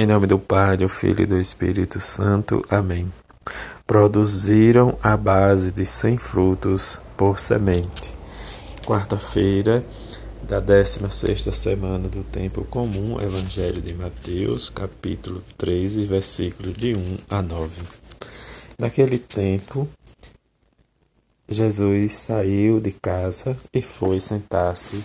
Em nome do Pai, do Filho e do Espírito Santo. Amém. Produziram a base de cem frutos por semente. Quarta-feira da 16 semana do tempo comum, Evangelho de Mateus, capítulo 13, versículos de 1 a 9. Naquele tempo, Jesus saiu de casa e foi sentar-se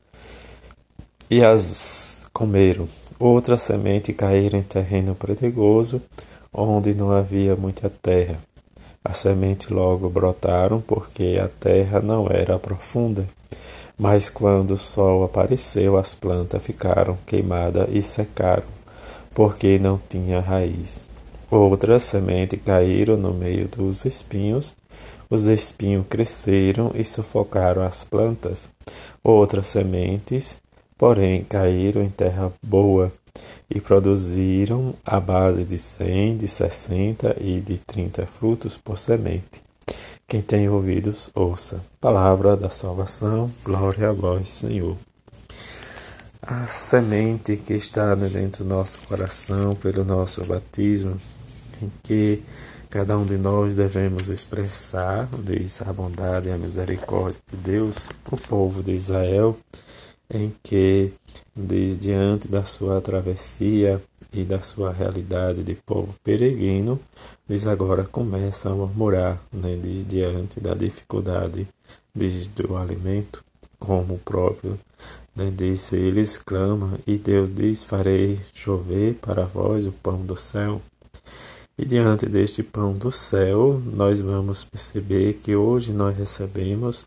e as comeram. Outra semente caíram em terreno pedregoso, onde não havia muita terra. A semente logo brotaram, porque a terra não era profunda. Mas quando o sol apareceu, as plantas ficaram queimadas e secaram, porque não tinha raiz. Outras sementes caíram no meio dos espinhos. Os espinhos cresceram e sufocaram as plantas. Outras sementes porém caíram em terra boa e produziram a base de cem, de sessenta e de trinta frutos por semente. Quem tem ouvidos, ouça. Palavra da salvação, glória a vós, Senhor. A semente que está dentro do nosso coração pelo nosso batismo, em que cada um de nós devemos expressar, diz a bondade e a misericórdia de Deus, o povo de Israel em que, desde diante da sua travessia e da sua realidade de povo peregrino, eles agora começam a murmurar né, desde diante da dificuldade desde do alimento, como o próprio né, disse, eles clamam, e Deus diz, farei chover para vós o pão do céu. E diante deste pão do céu, nós vamos perceber que hoje nós recebemos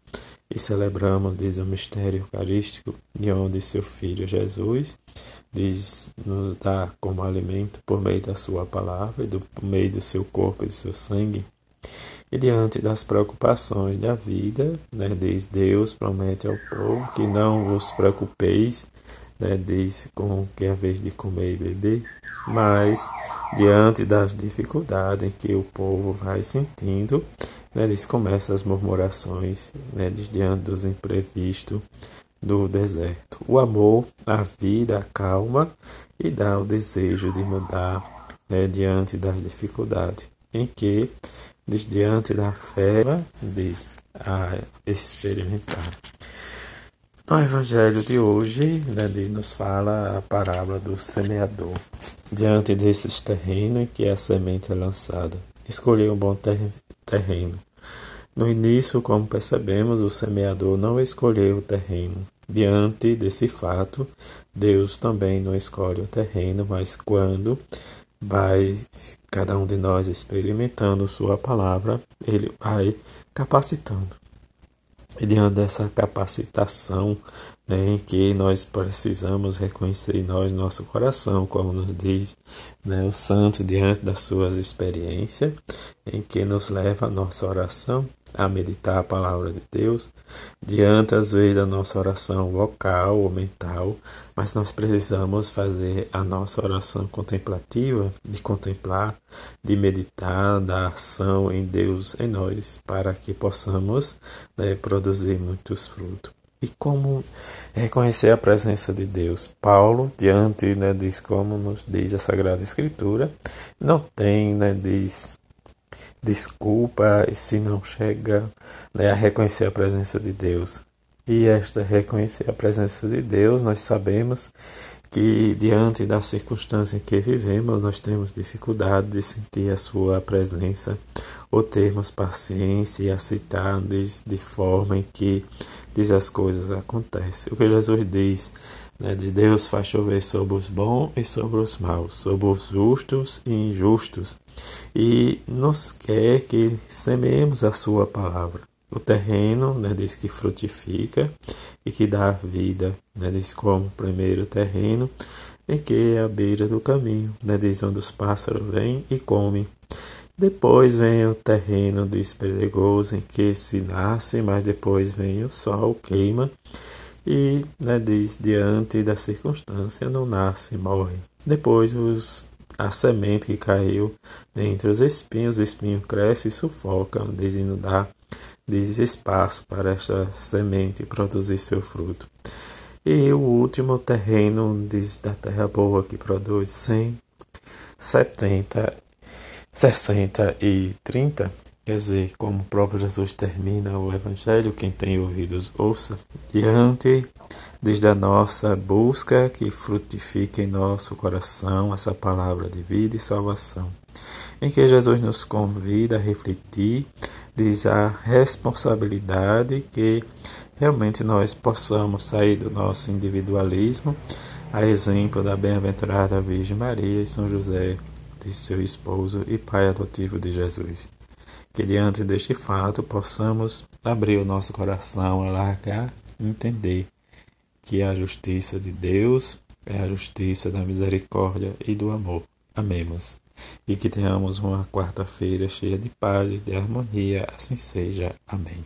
e celebramos, diz o mistério eucarístico, de onde seu Filho Jesus diz, nos dá como alimento por meio da sua palavra e do, por meio do seu corpo e do seu sangue. E diante das preocupações da vida, né, diz Deus, promete ao povo que não vos preocupeis, né, diz com que é vez de comer e beber, mas diante das dificuldades que o povo vai sentindo, né, eles começam as murmurações né, diante dos imprevistos do deserto. O amor, a vida, a calma e dá o desejo de mudar né, diante das dificuldades, em que, diante da fé, diz a experimentar. No Evangelho de hoje, né, nos fala a parábola do semeador. Diante desses terrenos em que a semente é lançada, escolheu um bom ter terreno. No início, como percebemos, o semeador não escolheu o terreno. Diante desse fato, Deus também não escolhe o terreno, mas quando vai cada um de nós experimentando Sua palavra, Ele vai capacitando. E diante dessa capacitação né, em que nós precisamos reconhecer em nós nosso coração, como nos diz né, o santo diante das suas experiências, em que nos leva a nossa oração a meditar a palavra de Deus, diante às vezes da nossa oração vocal ou mental, mas nós precisamos fazer a nossa oração contemplativa, de contemplar, de meditar, da ação em Deus em nós, para que possamos né, produzir muitos frutos. E como reconhecer a presença de Deus? Paulo, diante, né, diz como nos diz a Sagrada Escritura, não tem, né, diz desculpa se não chega né, a reconhecer a presença de Deus. E esta reconhecer a presença de Deus, nós sabemos que diante da circunstância em que vivemos, nós temos dificuldade de sentir a sua presença ou termos paciência e aceitar de forma em que diz as coisas acontecem. O que Jesus diz, né, de Deus faz chover sobre os bons e sobre os maus, sobre os justos e injustos e nos quer que semeemos a sua palavra. O terreno né, diz que frutifica e que dá vida, né, diz como primeiro terreno, em que é a beira do caminho, né, diz onde os pássaros vêm e comem. Depois vem o terreno despedregoso em que se nasce, mas depois vem o sol, queima e, né, diz, diante da circunstância, não nasce, morre. Depois os, a semente que caiu entre os espinhos, o espinho cresce e sufoca, diz, dá diz espaço para esta semente produzir seu fruto. E o último terreno diz da terra boa que produz 100, 70 60 e 30, quer dizer, como o próprio Jesus termina o Evangelho, quem tem ouvidos ouça, diante desde a nossa busca que frutifique em nosso coração essa palavra de vida e salvação, em que Jesus nos convida a refletir, diz a responsabilidade que realmente nós possamos sair do nosso individualismo, a exemplo da bem-aventurada Virgem Maria e São José de seu esposo e pai adotivo de Jesus. Que diante deste fato possamos abrir o nosso coração, alargar entender que a justiça de Deus é a justiça da misericórdia e do amor. Amemos. E que tenhamos uma quarta-feira cheia de paz e de harmonia, assim seja. Amém.